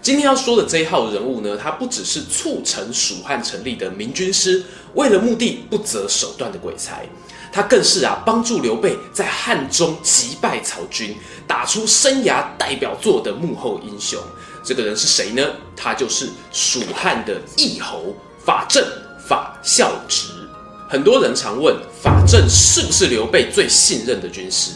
今天要说的这一号人物呢，他不只是促成蜀汉成立的明军师，为了目的不择手段的鬼才，他更是啊帮助刘备在汉中击败曹军，打出生涯代表作的幕后英雄。这个人是谁呢？他就是蜀汉的义侯法正法孝直。很多人常问法正是不是刘备最信任的军师？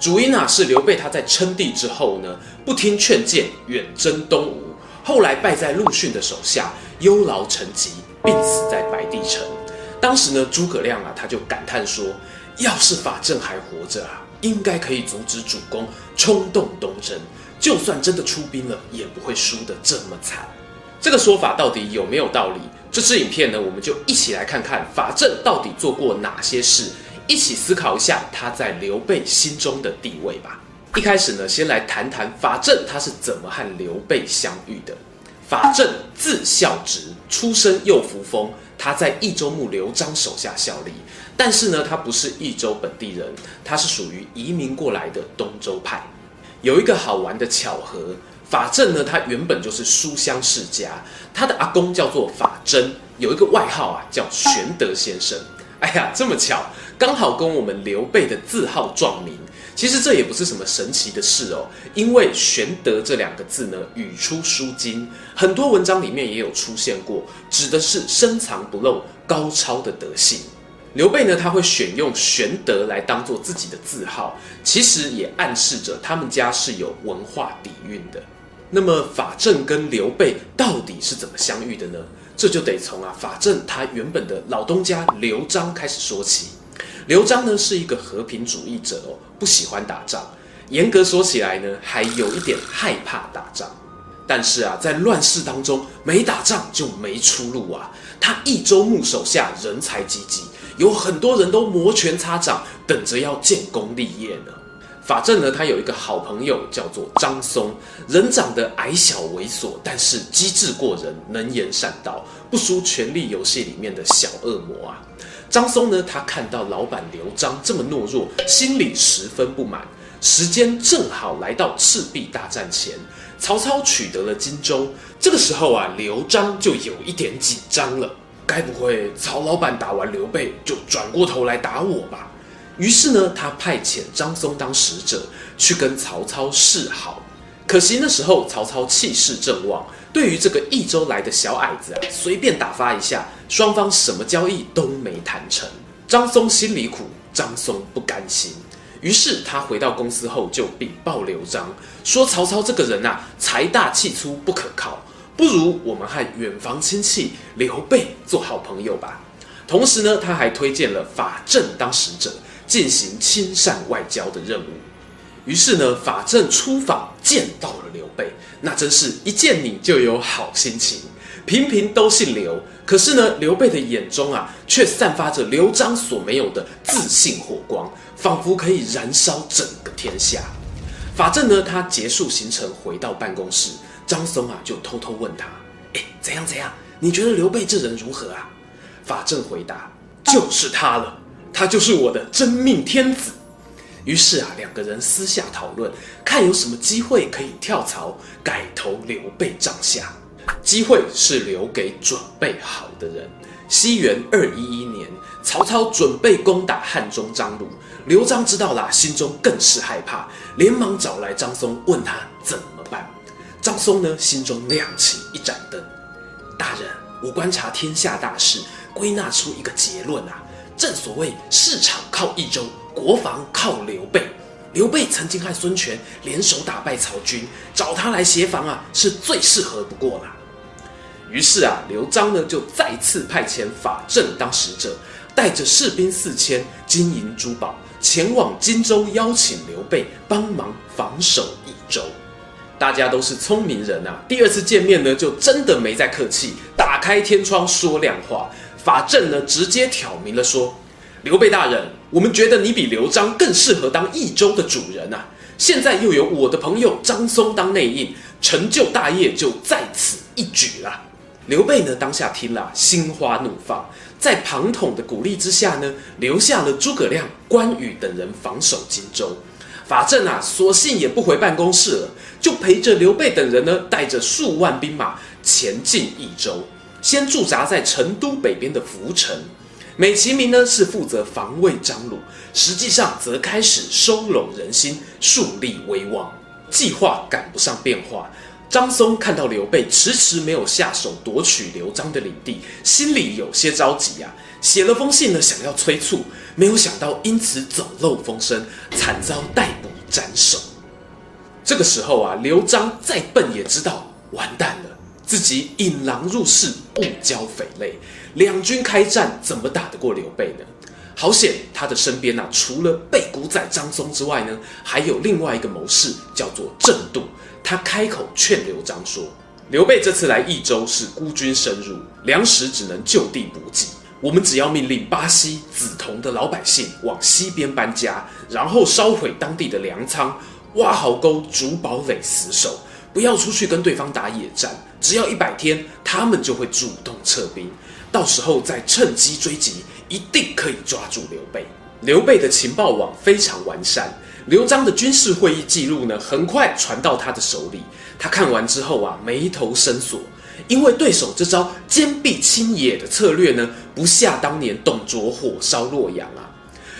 主因啊是刘备他在称帝之后呢，不听劝谏，远征东吴。后来败在陆逊的手下，忧劳成疾，病死在白帝城。当时呢，诸葛亮啊，他就感叹说：“要是法正还活着啊，应该可以阻止主公冲动东征，就算真的出兵了，也不会输得这么惨。”这个说法到底有没有道理？这支影片呢，我们就一起来看看法正到底做过哪些事，一起思考一下他在刘备心中的地位吧。一开始呢，先来谈谈法正他是怎么和刘备相遇的。法正字孝直，出身右扶风，他在益州牧刘璋手下效力。但是呢，他不是益州本地人，他是属于移民过来的东周派。有一个好玩的巧合，法正呢，他原本就是书香世家，他的阿公叫做法真，有一个外号啊，叫玄德先生。哎呀，这么巧，刚好跟我们刘备的字号撞名。其实这也不是什么神奇的事哦，因为“玄德”这两个字呢，语出《书经》，很多文章里面也有出现过，指的是深藏不露、高超的德性。刘备呢，他会选用“玄德”来当做自己的字号，其实也暗示着他们家是有文化底蕴的。那么法正跟刘备到底是怎么相遇的呢？这就得从啊法正他原本的老东家刘璋开始说起。刘璋呢是一个和平主义者哦，不喜欢打仗。严格说起来呢，还有一点害怕打仗。但是啊，在乱世当中，没打仗就没出路啊。他益州牧手下人才济济，有很多人都摩拳擦掌，等着要建功立业呢。法正呢，他有一个好朋友叫做张松，人长得矮小猥琐，但是机智过人，能言善道，不输《权力游戏》里面的小恶魔啊。张松呢，他看到老板刘璋这么懦弱，心里十分不满。时间正好来到赤壁大战前，曹操取得了荆州。这个时候啊，刘璋就有一点紧张了。该不会曹老板打完刘备就转过头来打我吧？于是呢，他派遣张松当使者去跟曹操示好。可惜那时候曹操气势正旺。对于这个益州来的小矮子啊，随便打发一下，双方什么交易都没谈成。张松心里苦，张松不甘心，于是他回到公司后就禀报刘璋，说曹操这个人啊，财大气粗，不可靠，不如我们和远房亲戚刘备做好朋友吧。同时呢，他还推荐了法正当使者，进行亲善外交的任务。于是呢，法正出访见到了刘备。那真是一见你就有好心情，平平都姓刘，可是呢，刘备的眼中啊，却散发着刘璋所没有的自信火光，仿佛可以燃烧整个天下。法正呢，他结束行程回到办公室，张松啊就偷偷问他：“哎，怎样怎样？你觉得刘备这人如何啊？”法正回答：“就是他了，他就是我的真命天子。”于是啊，两个人私下讨论，看有什么机会可以跳槽改投刘备帐下。机会是留给准备好的人。西元二一一年，曹操准备攻打汉中张鲁，刘璋知道了，心中更是害怕，连忙找来张松，问他怎么办。张松呢，心中亮起一盏灯。大人，我观察天下大势，归纳出一个结论啊，正所谓市场靠益州。国防靠刘备，刘备曾经和孙权联手打败曹军，找他来协防啊，是最适合不过了。于是啊，刘璋呢就再次派遣法正当使者，带着士兵四千、金银珠宝前往荆州，邀请刘备帮忙防守益州。大家都是聪明人啊，第二次见面呢，就真的没再客气，打开天窗说亮话。法正呢直接挑明了说：“刘备大人，我们觉得你比刘璋更适合当益州的主人啊！现在又有我的朋友张松当内应，成就大业就在此一举了。”刘备呢当下听了，心花怒放，在庞统的鼓励之下呢，留下了诸葛亮、关羽等人防守荆州。法正啊，索性也不回办公室了，就陪着刘备等人呢，带着数万兵马前进益州，先驻扎在成都北边的涪城。美其名呢是负责防卫张鲁，实际上则开始收拢人心，树立威望。计划赶不上变化，张松看到刘备迟迟没有下手夺取刘璋的领地，心里有些着急啊。写了封信呢，想要催促，没有想到因此走漏风声，惨遭逮捕斩首。这个时候啊，刘璋再笨也知道完蛋了，自己引狼入室，误交匪类，两军开战怎么打得过刘备呢？好险，他的身边啊，除了背骨仔张松之外呢，还有另外一个谋士叫做郑度，他开口劝刘璋说：“刘备这次来益州是孤军深入，粮食只能就地补给。”我们只要命令巴西、梓潼的老百姓往西边搬家，然后烧毁当地的粮仓，挖壕沟、筑堡垒死守，不要出去跟对方打野战。只要一百天，他们就会主动撤兵，到时候再趁机追击，一定可以抓住刘备。刘备的情报网非常完善，刘璋的军事会议记录呢，很快传到他的手里。他看完之后啊，眉头深锁。因为对手这招坚壁清野的策略呢，不下当年董卓火烧洛阳啊。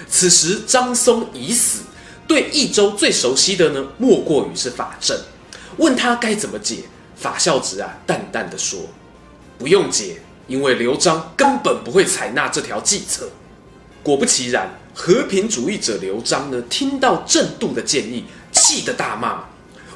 此时张松已死，对益州最熟悉的呢，莫过于是法正。问他该怎么解，法孝直啊，淡淡的说：“不用解，因为刘璋根本不会采纳这条计策。”果不其然，和平主义者刘璋呢，听到郑度的建议，气得大骂。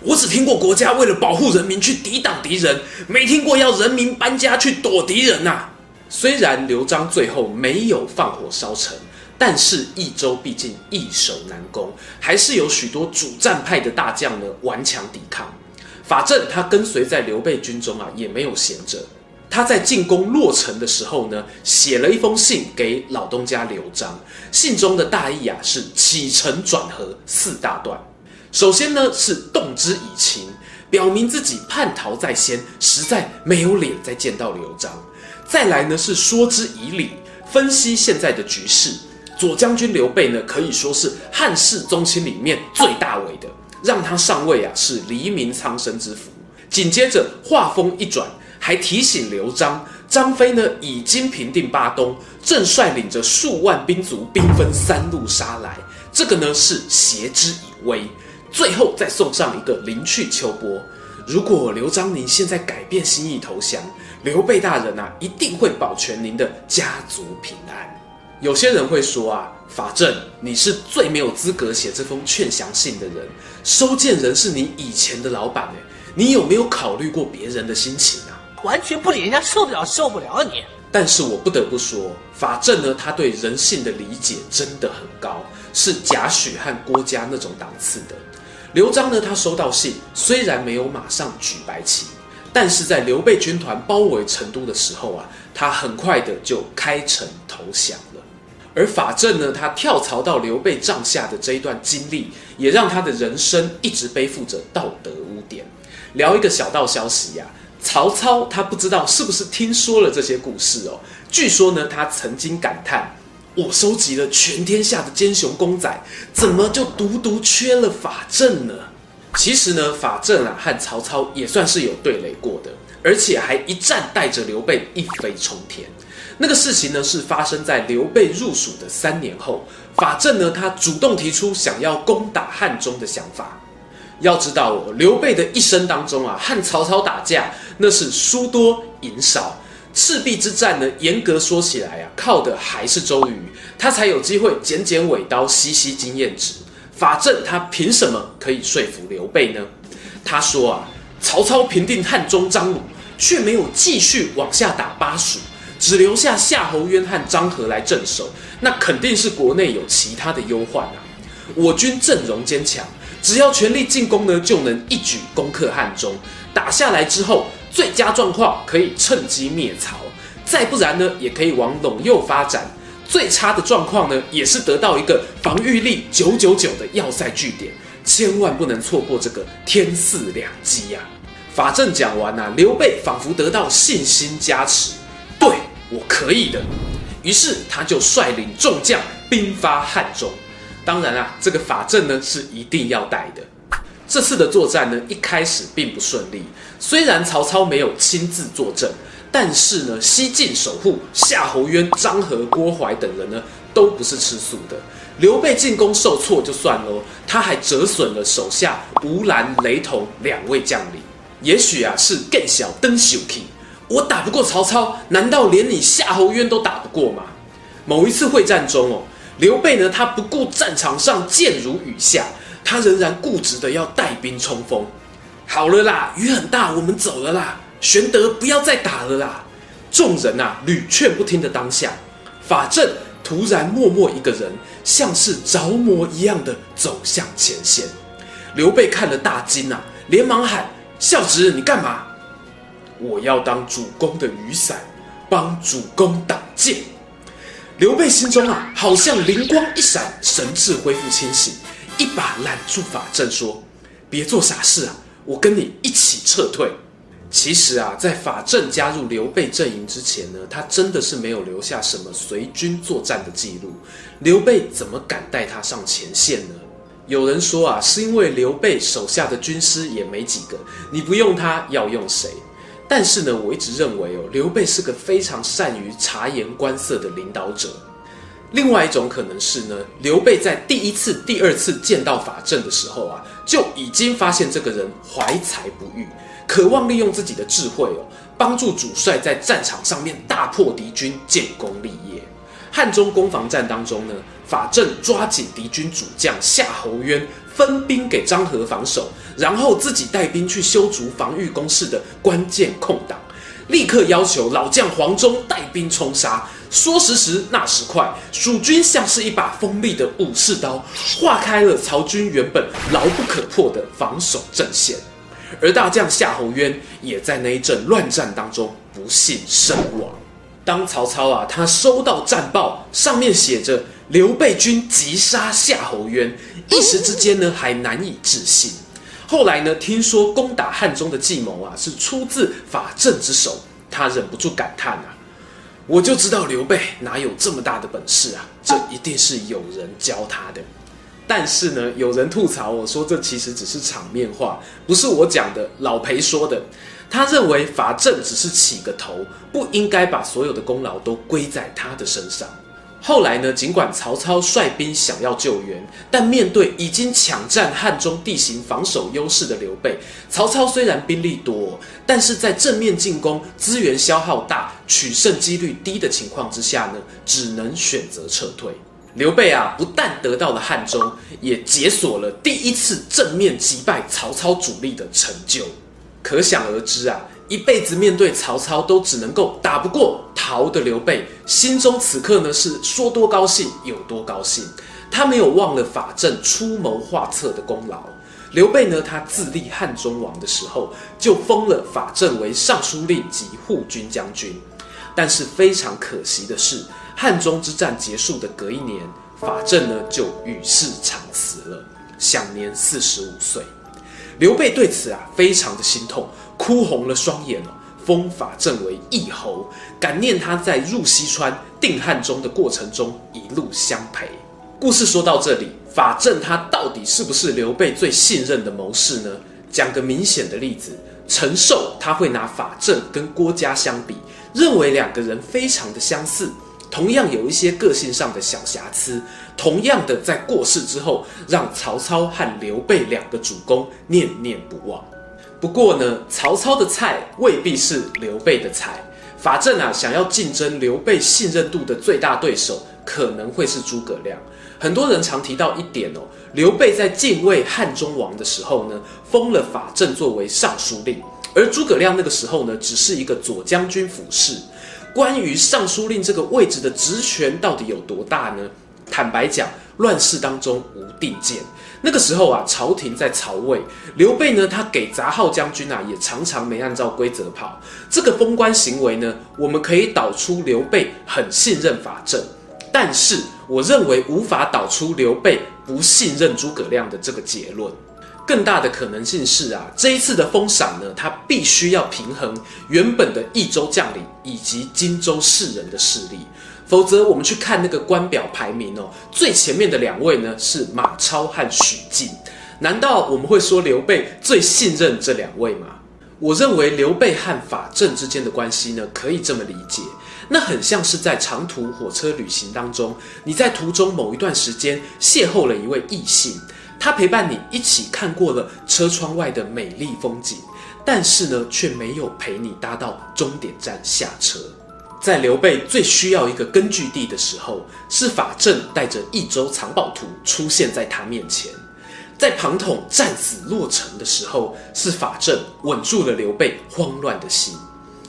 我只听过国家为了保护人民去抵挡敌人，没听过要人民搬家去躲敌人呐、啊。虽然刘璋最后没有放火烧城，但是益州毕竟易守难攻，还是有许多主战派的大将呢顽强抵抗。法正他跟随在刘备军中啊，也没有闲着。他在进攻洛城的时候呢，写了一封信给老东家刘璋，信中的大意啊是起承转合四大段。首先呢，是动之以情，表明自己叛逃在先，实在没有脸再见到刘璋。再来呢，是说之以理，分析现在的局势。左将军刘备呢，可以说是汉室宗亲里面最大伟的，让他上位啊，是黎民苍生之福。紧接着话锋一转，还提醒刘璋，张飞呢已经平定巴东，正率领着数万兵卒，兵分三路杀来。这个呢是挟之以威。最后再送上一个临去秋波。如果刘璋您现在改变心意投降，刘备大人啊，一定会保全您的家族平安。有些人会说啊，法正你是最没有资格写这封劝降信的人，收件人是你以前的老板，你有没有考虑过别人的心情啊？完全不理人家受得了受不了你。但是我不得不说，法正呢，他对人性的理解真的很高，是贾诩和郭嘉那种档次的。刘璋呢，他收到信，虽然没有马上举白旗，但是在刘备军团包围成都的时候啊，他很快的就开城投降了。而法正呢，他跳槽到刘备帐下的这一段经历，也让他的人生一直背负着道德污点。聊一个小道消息呀、曹操他不知道是不是听说了这些故事哦，据说呢，他曾经感叹。我收集了全天下的奸雄公仔，怎么就独独缺了法正呢？其实呢，法正啊和曹操也算是有对垒过的，而且还一战带着刘备一飞冲天。那个事情呢是发生在刘备入蜀的三年后，法正呢他主动提出想要攻打汉中的想法。要知道哦，刘备的一生当中啊，和曹操打架那是输多赢少。赤壁之战呢，严格说起来啊，靠的还是周瑜，他才有机会剪剪尾刀，吸吸经验值。法正他凭什么可以说服刘备呢？他说啊，曹操平定汉中张鲁，却没有继续往下打巴蜀，只留下夏侯渊和张合来镇守，那肯定是国内有其他的忧患啊。我军阵容坚强，只要全力进攻呢，就能一举攻克汉中。打下来之后。最佳状况可以趁机灭曹，再不然呢，也可以往陇右发展。最差的状况呢，也是得到一个防御力九九九的要塞据点，千万不能错过这个天赐良机呀！法正讲完啊，刘备仿佛得到信心加持，我可以的。于是他就率领众将兵发汉中。当然啊，这个法正呢是一定要带的。这次的作战呢，一开始并不顺利，虽然曹操没有亲自坐镇。但是呢，西晋守护夏侯渊、张合、郭淮等人呢，都不是吃素的。刘备进攻受挫就算了，他还折损了手下吴兰、雷同两位将领。也许啊，是更小登朽气，我打不过曹操，难道连你夏侯渊都打不过吗？某一次会战中哦，刘备呢，他不顾战场上箭如雨下，他仍然固执的要带兵冲锋。好了啦，雨很大，我们走了啦。玄德，不要再打了啦！众人啊，屡劝不听的当下，法正突然默默一个人，像是着魔一样的走向前线。刘备看了大惊啊，连忙喊：“孝直，你干嘛？”“我要当主公的雨伞，帮主公挡箭。”刘备心中啊，好像灵光一闪，神智恢复清醒，一把揽住法正，说：“别做傻事啊，我跟你一起撤退。”其实啊，在法正加入刘备阵营之前呢，他真的是没有留下什么随军作战的记录。刘备怎么敢带他上前线呢？有人说啊，是因为刘备手下的军师也没几个，你不用他要用谁？但是呢，我一直认为哦，刘备是个非常善于察言观色的领导者。另外一种可能是呢，刘备在第一次、第二次见到法正的时候啊，就已经发现这个人怀才不遇。渴望利用自己的智慧哦，帮助主帅在战场上面大破敌军，建功立业。汉中攻防战当中呢，法正抓紧敌军主将夏侯渊，分兵给张合防守，然后自己带兵去修筑防御工事的关键空档，立刻要求老将黄忠带兵冲杀。说时迟，那时快，蜀军像是一把锋利的武士刀，划开了曹军原本牢不可破的防守阵线。而大将夏侯渊也在那一阵乱战当中不幸身亡。当曹操啊，他收到战报，上面写着刘备军急杀夏侯渊，一时之间呢还难以置信。后来呢，听说攻打汉中的计谋啊是出自法正之手，他忍不住感叹啊：我就知道刘备哪有这么大的本事啊，这一定是有人教他的。但是呢，有人吐槽我说，这其实只是场面话，不是我讲的，老裴说的。他认为法正只是起个头，不应该把所有的功劳都归在他的身上。后来呢，尽管曹操率兵想要救援，但面对已经抢占汉中地形防守优势的刘备，曹操虽然兵力多，但是在正面进攻资源消耗大、取胜几率低的情况之下呢，只能选择撤退。刘备啊，不但得到了汉中，也解锁了第一次正面击败曹操主力的成就。可想而知啊，一辈子面对曹操都只能够打不过、逃的刘备，心中此刻呢是说多高兴有多高兴。他没有忘了法正出谋划策的功劳。刘备呢，他自立汉中王的时候，就封了法正为尚书令及护军将军。但是非常可惜的是，汉中之战结束的隔一年，法正呢就与世长辞了，享年四十五岁。刘备对此啊非常的心痛，哭红了双眼哦，封法正为义侯，感念他在入西川定汉中的过程中一路相陪。故事说到这里，法正他到底是不是刘备最信任的谋士呢？讲个明显的例子，陈寿他会拿法正跟郭嘉相比。认为两个人非常的相似，同样有一些个性上的小瑕疵，同样的在过世之后，让曹操和刘备两个主公念念不忘。不过呢，曹操的菜未必是刘备的菜。法正啊，想要竞争刘备信任度的最大对手，可能会是诸葛亮。很多人常提到一点哦，刘备在晋位汉中王的时候呢，封了法正作为尚书令。而诸葛亮那个时候呢，只是一个左将军府事。关于尚书令这个位置的职权到底有多大呢？坦白讲，乱世当中无定见。那个时候啊，朝廷在曹魏，刘备呢，他给杂号将军啊，也常常没按照规则跑。这个封官行为呢，我们可以导出刘备很信任法正，但是我认为无法导出刘备不信任诸葛亮的这个结论。更大的可能性是啊，这一次的封赏呢，他必须要平衡原本的益州将领以及荆州士人的势力。否则，我们去看那个官表排名哦，最前面的两位呢是马超和许靖。难道我们会说刘备最信任这两位吗？我认为刘备和法正之间的关系呢，可以这么理解，那很像是在长途火车旅行当中，你在途中某一段时间邂逅了一位异性，他陪伴你一起看过了车窗外的美丽风景，但是呢，却没有陪你搭到终点站下车。在刘备最需要一个根据地的时候，是法正带着益州藏宝图出现在他面前；在庞统战死落城的时候，是法正稳住了刘备慌乱的心；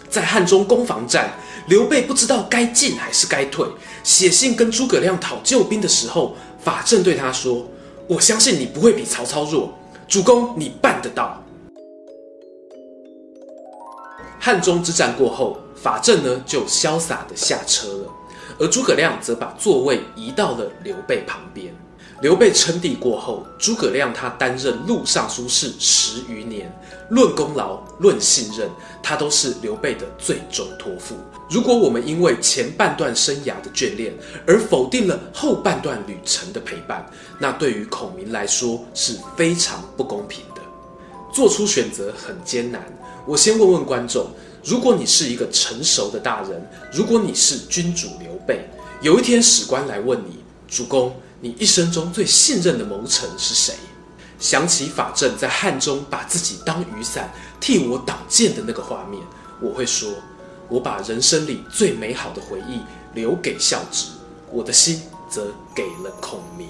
在汉中攻防战，刘备不知道该进还是该退，写信跟诸葛亮讨救兵的时候，法正对他说：“我相信你不会比曹操弱，主公你办得到。”汉中之战过后。法正呢就潇洒地下车了，而诸葛亮则把座位移到了刘备旁边。刘备称帝过后，诸葛亮他担任录尚书事十余年，论功劳、论信任，他都是刘备的最终托付。如果我们因为前半段生涯的眷恋而否定了后半段旅程的陪伴，那对于孔明来说是非常不公平的。做出选择很艰难，我先问问观众。如果你是一个成熟的大人，如果你是君主刘备，有一天史官来问你，主公，你一生中最信任的谋臣是谁？想起法正在汉中把自己当雨伞替我挡箭的那个画面，我会说，我把人生里最美好的回忆留给孝直，我的心则给了孔明。